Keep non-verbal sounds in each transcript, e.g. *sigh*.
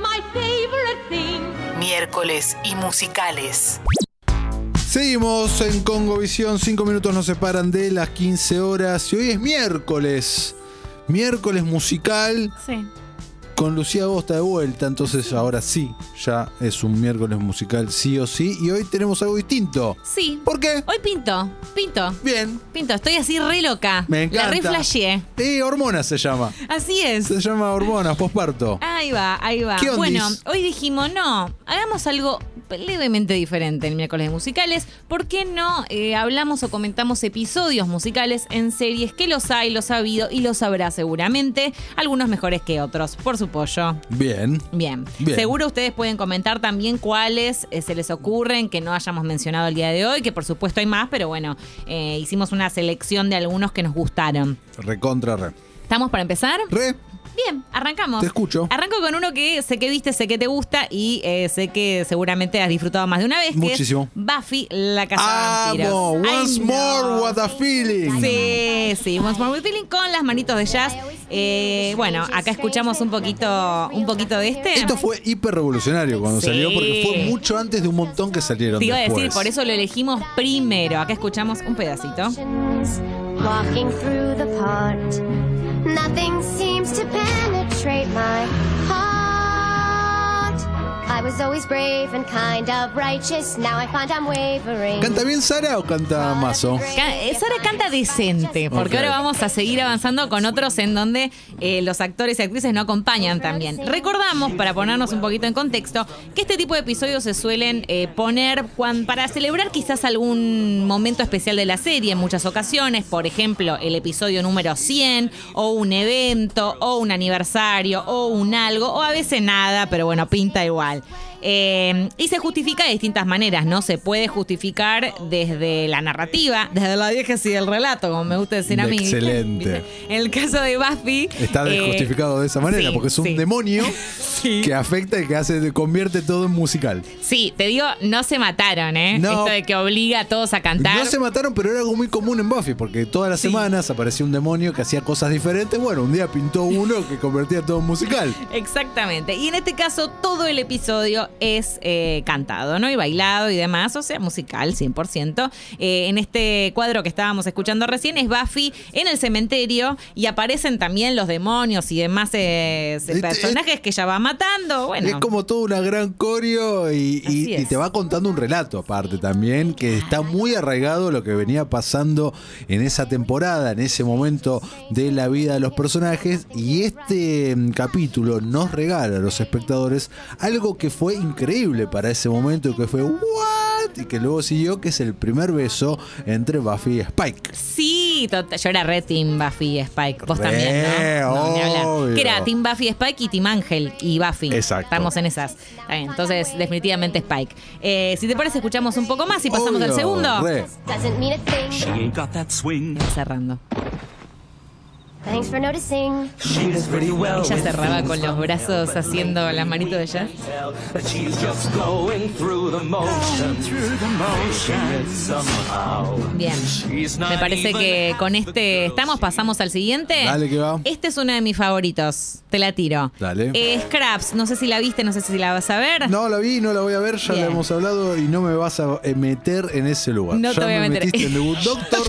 My favorite things. Miércoles y musicales. Seguimos en Congovisión, cinco minutos nos separan de las 15 horas y hoy es miércoles. Miércoles musical Sí. Con Lucía Agosta de vuelta, entonces ahora sí, ya es un miércoles musical sí o sí y hoy tenemos algo distinto. Sí. ¿Por qué? Hoy pinto, pinto, Bien, pinto. Estoy así re loca. me encanta. La re flasheé. Eh, hormonas se llama. Así es. Se llama hormonas, posparto. Ahí va, ahí va. ¿Qué? Bueno, hoy dijimos, no, hagamos algo levemente diferente en miércoles de musicales. ¿Por qué no eh, hablamos o comentamos episodios musicales en series que los hay, los ha habido y los habrá seguramente? Algunos mejores que otros, por su pollo. Bien. Bien. Bien. Seguro ustedes pueden comentar también cuáles eh, se les ocurren que no hayamos mencionado el día de hoy, que por supuesto hay más, pero bueno, eh, hicimos una selección de algunos que nos gustaron. Recontra re. ¿Estamos para empezar? Re, Bien, arrancamos. Te escucho. Arranco con uno que sé que viste, sé que te gusta y eh, sé que seguramente has disfrutado más de una vez. que es Muchísimo. Buffy, la casa de amo. vampiros. Once Ay, more, no. what a feeling. Sí, sí, Once More With Feeling con las manitos de jazz. Eh, bueno, acá escuchamos un poquito, un poquito de este. Esto fue hiper revolucionario cuando Sí. salió porque fue mucho antes de un montón que salieron Te iba a decir, por eso lo elegimos primero. Acá escuchamos un pedacito. Walking through the park, nothing seems to penetrate ¿Canta bien Sara o canta Mazo? Ca- eh, Sara canta decente, porque ahora vamos a seguir avanzando con otros en donde eh, los actores y actrices no acompañan también. Recordamos, para ponernos un poquito en contexto, que este tipo de episodios se suelen eh, poner para celebrar quizás algún momento especial de la serie en muchas ocasiones, por ejemplo, el episodio número 100, o un evento, o un aniversario, o un algo, o a veces nada, pero bueno, pinta igual. Eh, y se justifica de distintas maneras, ¿no? Se puede justificar desde la narrativa, desde la diégesis del relato, como me gusta decir a mí. Excelente. En *laughs* el caso de Buffy. Está eh, justificado de esa manera sí, porque es un sí. demonio *laughs* Sí. que afecta y que hace convierte todo en musical. Sí, te digo, no se mataron, ¿eh? No. Esto de que obliga a todos a cantar. No se mataron, pero era algo muy común en Buffy, porque todas las semanas aparecía un demonio que hacía cosas diferentes. Bueno, un día pintó uno que convertía todo en musical. *laughs* Exactamente. Y en este caso, todo el episodio es eh, cantado, ¿no? Y bailado y demás, o sea, musical, 100%. Eh, en este cuadro que estábamos escuchando recién es Buffy en el cementerio y aparecen también los demonios y demás eh, Este- personajes que ella va matando. Bueno, Es como toda una gran coreo y, y- te va contando un relato aparte también, que está muy arraigado lo que venía pasando en esa temporada, en ese momento de la vida de los personajes. Y este mm, capítulo nos regala a los espectadores algo que fue increíble para ese momento y que fue ¿what? y que luego siguió, que es el primer beso entre Buffy y Spike. Sí, yo era re Team Buffy y Spike. Vos Re, también, ¿no? No, obvio. Que era Team Buffy, Spike y Team Ángel y Buffy. Exacto. Estamos en esas. Entonces, definitivamente Spike. Eh, si te parece, escuchamos un poco más y pasamos al segundo. re. Cerrando. Thanks for noticing. Ella cerraba con los brazos haciendo las manitos de jazz. But she's just going through the motions. Through the motions. Somehow. Bien. She's not Me parece que con este estamos, pasamos al siguiente. Dale que va. Este es uno de mis favoritos. Te la tiro. Dale. Eh, Scraps, no sé si la viste, no sé si la vas a ver. No la vi, no la voy a ver, ya Bien. la hemos hablado y no me vas a eh, meter en ese lugar. No te ya voy a me meter. metiste en *laughs* Doctor,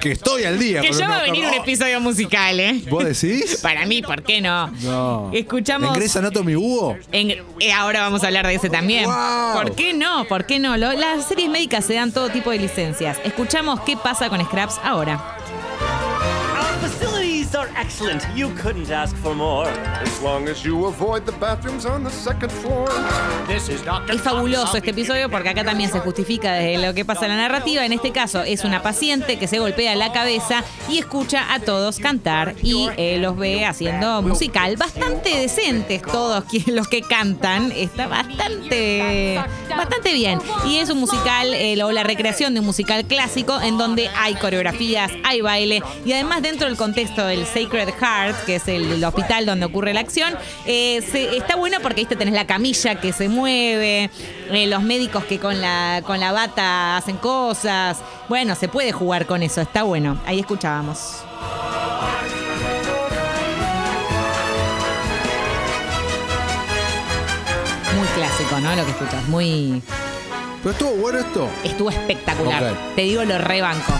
que estoy al día. Que pero ya va a venir un episodio musical, ¿eh? ¿Vos decís? *laughs* Para mí, ¿por qué no? No. Escuchamos. ¿En Grey's Anatomy hubo? En- eh, ahora vamos a hablar de ese también. Wow. ¿Por qué no? ¿Por qué no? Lo- las series médicas se dan todo tipo de licencias. Escuchamos qué pasa con Scraps ahora. Our facilities are excellent. You couldn't ask for more. As long as you avoid the bathrooms on the second floor. This is Dr. Es fabuloso este episodio porque acá también se justifica desde lo que pasa en la narrativa. En este caso es una paciente que se golpea la cabeza y escucha a todos cantar y eh, los ve haciendo musical. Bastante decentes todos los que cantan. Está bastante, bastante bien. Y es un musical eh, o la recreación de un musical clásico en donde hay coreografías, hay baile y además dentro del contexto del Sacred Heart, que es el, hospital donde ocurre la acción, eh, está bueno porque ¿viste? tenés la camilla que se mueve, eh, los médicos que con la, con la bata hacen cosas. Bueno, se puede jugar con eso, está bueno. Ahí escuchábamos. Muy clásico, ¿no? Lo que escuchas, muy... Pero estuvo bueno esto. Estuvo espectacular. Te digo, lo rebanco.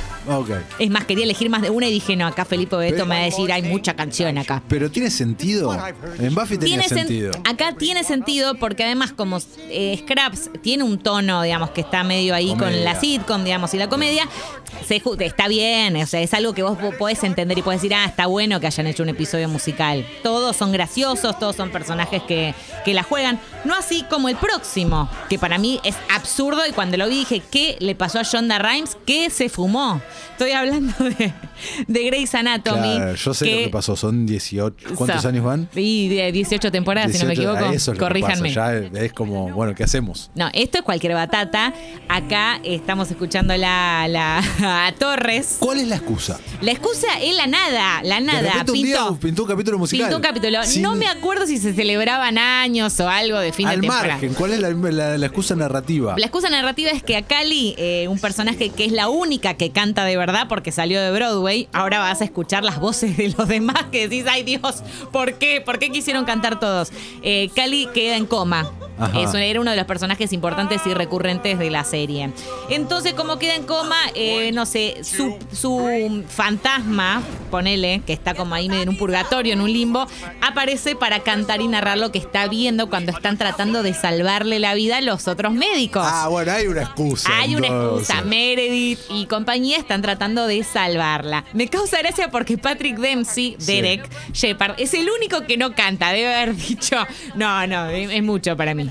Es más, quería elegir más de una y dije, no, acá Felipe Beto me va a decir, hay mucha canción acá. Pero tiene sentido. En Buffy tenía Tiene sen- sentido. acá tiene sentido porque además como eh, Scraps tiene un tono, digamos, que está medio ahí con la sitcom, digamos, y la comedia, se está bien, o sea, es algo que vos po- podés entender y podés decir, ah, está bueno que hayan hecho un episodio musical. Todos son graciosos, todos son personajes que, que la juegan. No así como el próximo, que para mí es absurdo y cuando lo vi dije, ¿qué le pasó a Shonda Rhimes? ¿Qué se fumó? Estoy hablando de, de Grey's Anatomy. Claro, yo sé lo que pasó. Son 18. ¿Cuántos So, años van? Y de 18 temporadas, si no me 18, equivoco. Eso es Corríjanme. Ya es como, bueno, ¿qué hacemos? No, esto es cualquier batata. Acá estamos escuchando la, la- *laughs* a Torres. ¿Cuál es la excusa? La excusa es la nada, la De nada. repente un día Pintó, pintó un capítulo musical. pintó un capítulo. Sin- No me acuerdo si se celebraban años o algo de fin Al de temporada. margen, ¿cuál es la, la- la excusa narrativa? La excusa narrativa es que a Cali, eh, un personaje que es la única que canta de verdad porque salió de Broadway, ahora vas a escuchar las voces de los demás que decís, ay Dios, ¿por qué? ¿Por qué quisieron cantar todos? Eh, Cali queda en coma. Ajá. Es- era uno de los personajes importantes y recurrentes de la serie. Entonces, como queda en coma, eh, no sé, su, su fantasma, ponele, que está como ahí medio en un purgatorio, en un limbo, aparece para cantar y narrar lo que está viendo cuando están tratando de salvarle la vida a los otros médicos. Ah, bueno, hay una excusa. Hay una excusa. Meredith y compañía están tratando de salvarla. Me causa gracia porque Patrick Dempsey, Derek Shepard, es el único que no canta. Debe haber *laughs* dicho, no, no, es mucho para mí.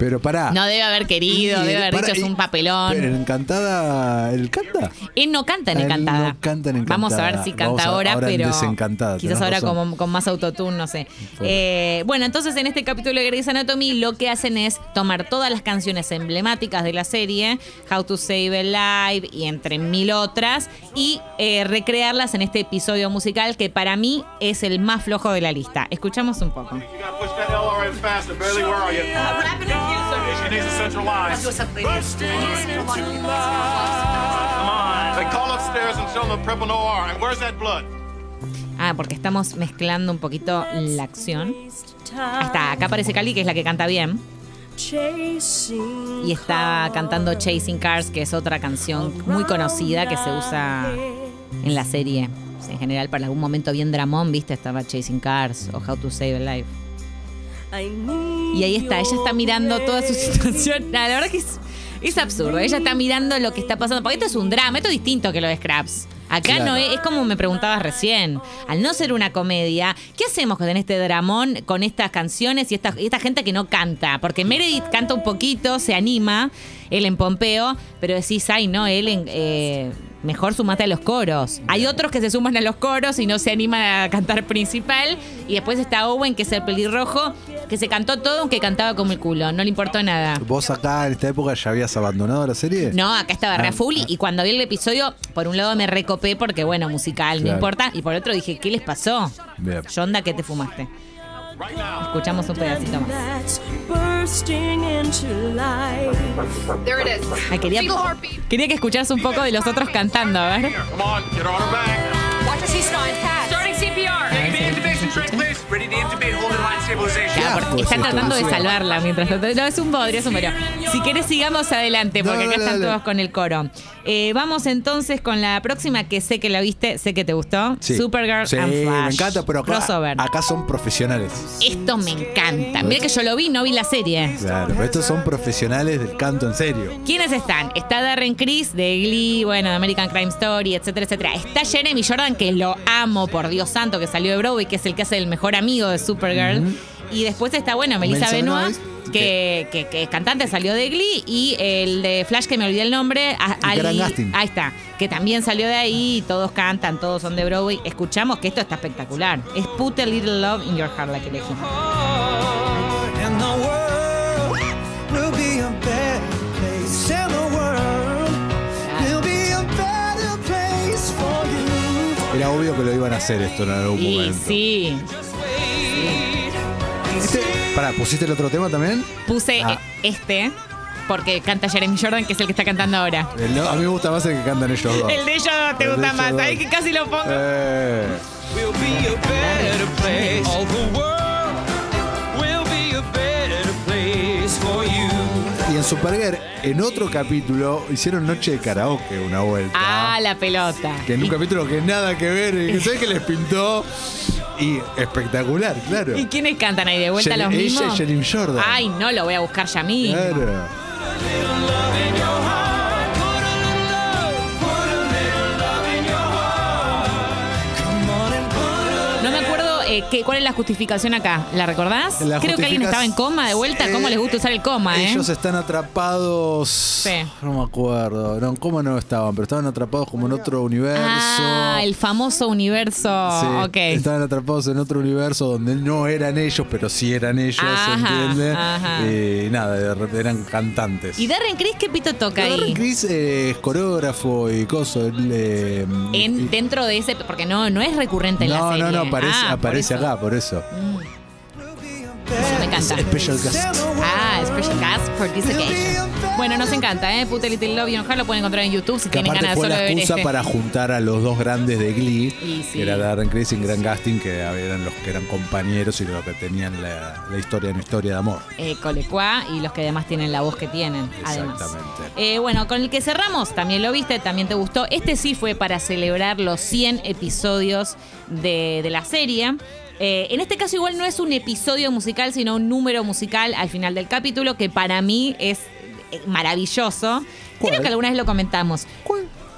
Pero pará. No debe haber querido, Y- debe haber pará, dicho es un papelón. Pero en Encantada, ¿él canta? Él no canta en Él Encantada. no canta en Encantada. Vamos a ver si canta Vamos a- ahora, pero. Desencantada, Quizás ahora como, con más autotune, no sé. Eh, bueno, entonces en este capítulo de Grey's Anatomy lo que hacen es tomar todas las canciones emblemáticas de la serie, How to Save a Life y entre mil otras, y eh, recrearlas en este episodio musical que para mí es el más flojo de la lista. Escuchamos un poco. You gotta push that LRM faster. Barely, where are you? She needs a central line. Come on. They call upstairs and show them the Preble Noir. And where's that blood? Ah, porque estamos mezclando un poquito la acción. Ahí está, acá aparece Cali, que es la que canta bien. Y está cantando Chasing Cars, que es otra canción muy conocida que se usa en la serie. Sea, en general, para algún momento bien dramón, ¿viste? Estaba Chasing Cars o How to Save a Life. Y ahí está, ella está mirando toda su *laughs* situación. La verdad que es, es absurdo. Ella está mirando lo que está pasando. Porque esto es un drama, esto es distinto que lo de Scraps. Acá Claro. no es, es como me preguntabas recién. Al no ser una comedia, ¿qué hacemos con este dramón, con estas canciones y esta, esta gente que no canta? Porque Meredith canta un poquito, se anima, él en Pompeo, pero decís, ay, no, él en, eh, mejor sumate a los coros. Hay otros que se suman a los coros y no se animan a cantar principal. Y después está Owen, que es el pelirrojo, que se cantó todo aunque cantaba como el culo, no le importó nada. ¿Vos acá en esta época ya habías abandonado la serie? No, acá estaba re Ah, a full y- ah. y cuando vi el episodio, por un lado me recopé porque, bueno, musical, no importa. Y por otro dije, ¿qué les pasó? Bien. Yonda, ¿qué te fumaste? Escuchamos un pedacito más. There it is. Ay, quería, quería que escucharas un poco de los otros cantando, a ver. Come on, get on her back. Watch to intubate, holding line stabilization. Claro, asco porque es están tratando de salvarla mientras tanto. No, es un bodrio, es un bodrio. Si querés, sigamos adelante, porque acá están todos con el coro. Eh, vamos entonces con la próxima, que sé que la viste, sé que te gustó. Sí. Supergirl Sí, and Flash. me encanta, pero acá, Crossover. acá son profesionales. Esto me encanta. Mira que yo lo vi, no vi la serie. Claro, pero estos son profesionales del canto en serio. ¿Quiénes están? Está Darren Criss de Glee, bueno, de American Crime Story, etcétera, etcétera. Está Jeremy Jordan, que lo amo, por Dios santo, que salió de Broadway, que es el que hace el mejor amigo de Supergirl. Y después está, bueno, Melissa Melissa Benoist, Benoist, que, que- que es cantante, salió de Glee. Y el de Flash, que me olvidé el nombre, Ali- ahí está, que también salió de ahí. y Todos cantan, todos son de Broadway. Escuchamos que esto está espectacular. Es Put a Little Love in Your Heart la que you. Era obvio que lo iban a hacer esto en algún Y momento. sí, pará, ¿pusiste el otro tema también? puse Ah. este porque canta Jeremy Jordan, que es el que está cantando ahora. El- a mí me gusta más el que cantan ellos dos. El de ellos te El de gusta más. dos. Ahí que casi lo pongo. Eh, Will be a better place. All the world will be a better place for Supergirl, en otro capítulo, hicieron noche de karaoke una vuelta. Ah, la pelota. Que en un ¿Y- capítulo que nada que ver, y que sabes que les pintó. Y espectacular, claro. ¿Y quiénes cantan ahí de vuelta Jen- los ella y mismos? Jordan. Ay, no, lo voy a buscar ya mismo. Claro. Eh, qué- cuál es la justificación acá. ¿La recordás? La Creo que alguien estaba en coma de vuelta. ¿Cómo Eh, les gusta usar el coma, eh? Ellos están atrapados. Sí. No me acuerdo. No, ¿cómo no estaban? Pero estaban atrapados como en otro universo. Ah, el famoso universo. Sí. Estaban atrapados en otro universo donde no eran ellos, pero sí eran ellos, ¿entiendes? ajá. Y nada, eran cantantes. ¿Y Darren Criss qué pito toca Darren ahí? Criss eh, es coreógrafo y coso. él, eh, y- En, dentro de ese, porque no, no es recurrente en la no, serie. no, no, aparece, Ah, aparece. Acá, por eso. Eso me encanta. Special guest. Ah, Special Cast for this occasion. Bueno, nos encanta, ¿eh? Puta Little Love y Ojalá lo pueden encontrar en YouTube si Que tienen aparte ganas fue solo la de ver excusa este. para juntar a los dos grandes de Glee, Y sí. que era Darren Criss y Grant Gustin, que eran los que eran compañeros y los que tenían la, la historia, una historia de amor. eh, Colecua y los que además tienen la voz que tienen. Además. Exactamente. Eh, bueno, con el que cerramos, también lo viste, también te gustó. Este sí fue para celebrar los 100 episodios de, de la serie. Eh, en este caso igual no es un episodio musical, sino un número musical al final del capítulo, que para mí es eh, maravilloso. Creo ¿Cuál? que alguna vez lo comentamos.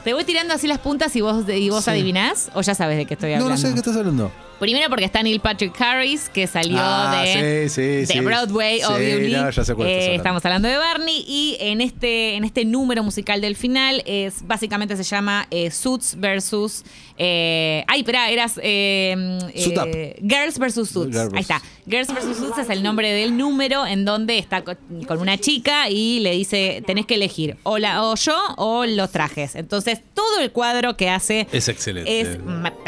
Te voy tirando así las puntas y vos, y vos Sí. adivinás, o ya sabes de qué estoy No, hablando. no sé de qué estás hablando. Primero porque está Neil Patrick Harris, que salió Ah, de, sí, sí, de sí. Broadway, obviously. no, ya Eh, estamos hablando de Barney y en este, en este número musical del final es básicamente se llama eh, Suits versus... eh, ay, espera, eras... Suit Up. Girls versus Suits. Girls. Ahí está. Girls versus Suits es el nombre del número en donde está co- con una chica y le dice, tenés que elegir o, la, o yo o los trajes. Entonces, todo el cuadro que hace Es excelente. es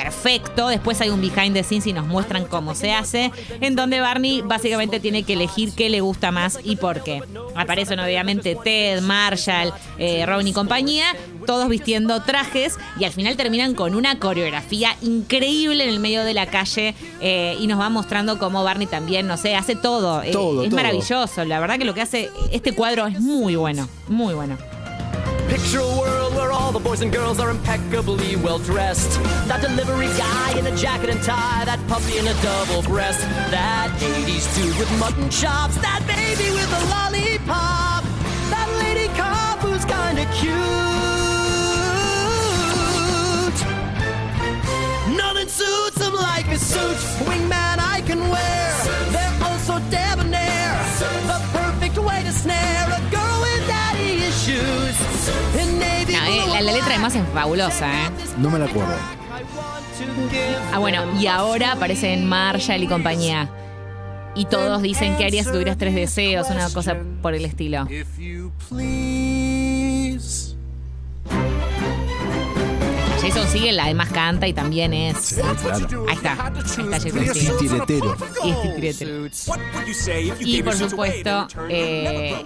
perfecto. Después hay un behind the scenes y nos muestran cómo se hace, en donde Barney básicamente tiene que elegir qué le gusta más y por qué. Aparecen obviamente Ted, Marshall, eh, Robin y compañía, todos vistiendo trajes y al final terminan con una coreografía increíble en el medio de la calle eh, y nos va mostrando cómo Barney también, no sé, hace todo. Eh, Todo, es todo. maravilloso. La verdad que lo que hace este cuadro es muy bueno, muy bueno. Picture a world where all the boys and girls are impeccably well dressed. That delivery guy in a jacket and tie, that puppy in a double breast, that 80s dude with mutton chops, that baby with a lollipop, that lady cop who's kinda cute. Nothing suits them like a suit, wingman I can wear. Además es fabulosa, ¿eh? No me la acuerdo. Ah, bueno, y ahora aparecen Marshall y compañía. Y todos dicen que harías si tuvieras tres deseos, una cosa por el estilo. If you please. Jason sigue, la además canta y también es. Sí, claro. Ahí está, ahí está Jason Y Segel. tiretero. Y es. Y por supuesto, eh,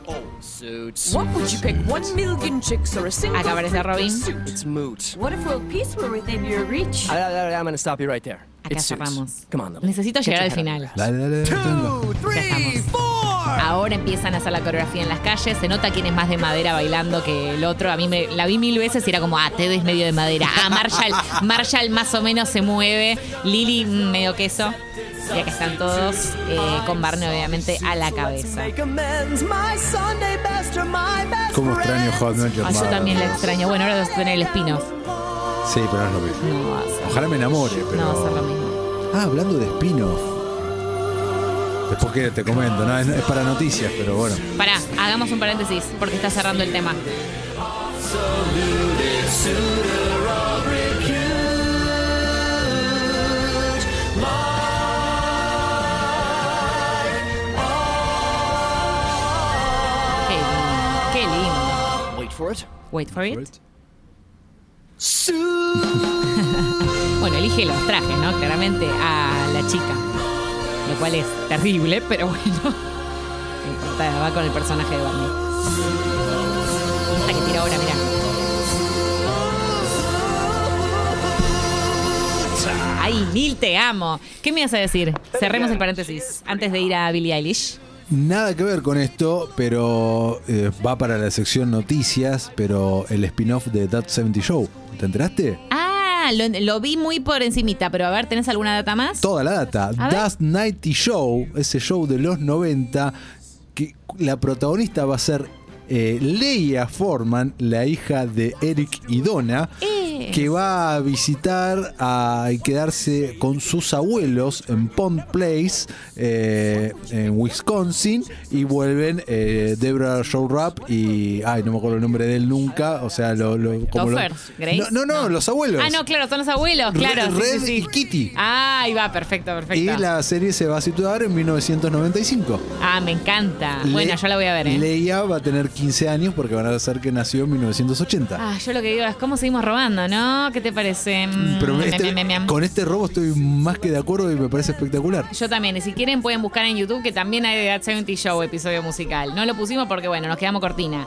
What would you pick? One million chicks or a single Acá aparece Robin. It's moot. What if world peace were within your reach? I, I, I'm gonna stop you right there. acá cerramos. Necesito llegar al final. Dale, dale, dale. Ahora empiezan a hacer la coreografía en las calles. Se nota quién es más de madera bailando que el otro. A mí me la vi mil veces y era como, ah, Ted es medio de madera. Ah, Marshall, Marshall más o menos se mueve. Lily mm, medio queso. Y acá están todos eh, con Barney obviamente a la cabeza. Cómo extraño Hot Ah, yo también la extraño. Bueno, ahora vas a tener el spin-off. Sí, pero no es lo mismo. No Ojalá me enamore, pero. no va a ser lo mismo. Ah, hablando de spin-off. Después que te comento, no, es, es para noticias, pero bueno. Pará, hagamos un paréntesis porque está cerrando el tema. Qué lindo, qué lindo. Wait for it. Wait for it. *laughs* Bueno, elige los trajes, ¿no? Claramente a la chica. Lo cual es terrible, pero bueno. Va con el personaje de Barney. Esta que tira ahora, mirá. Ay, Neil, te amo. ¿Qué me ibas a decir? Cerremos el paréntesis antes de ir a Billie Eilish. Nada que ver con esto, pero eh, va para la sección noticias, pero el spin-off de That 70 Show. ¿Te enteraste? Ah, lo, lo vi muy por encimita, pero a ver, ¿tenés alguna data más? Toda la data. That 90 Show, ese show de los 90, que la protagonista va a ser eh, Leia Forman, la hija de Eric y Donna. Eh. Que va a visitar a, y quedarse con sus abuelos en Pond Place, eh, en Wisconsin, y vuelven eh, Deborah Showrap y. Ay, no me acuerdo el nombre de él nunca. O sea, lo. lo como lo- Grace. no, no, no, los abuelos. Ah, no, claro, son los abuelos, claro. Red sí, sí. y Kitty. Ah, ahí va, perfecto, perfecto. Y la serie se va a situar en 1995. Ah, me encanta. bueno, yo la voy a ver, ¿eh? Leia va a tener 15 años porque van a ser que nació en 1980. Ah, yo lo que digo es cómo seguimos robando, ¿no? ¿Qué te parece? Mm, Pero mem, este- mem. con este robo estoy más que de acuerdo y me parece espectacular. Yo también, y si quieren pueden buscar en YouTube que también hay de That 70 Show episodio musical. No lo pusimos porque, bueno, nos quedamos cortina.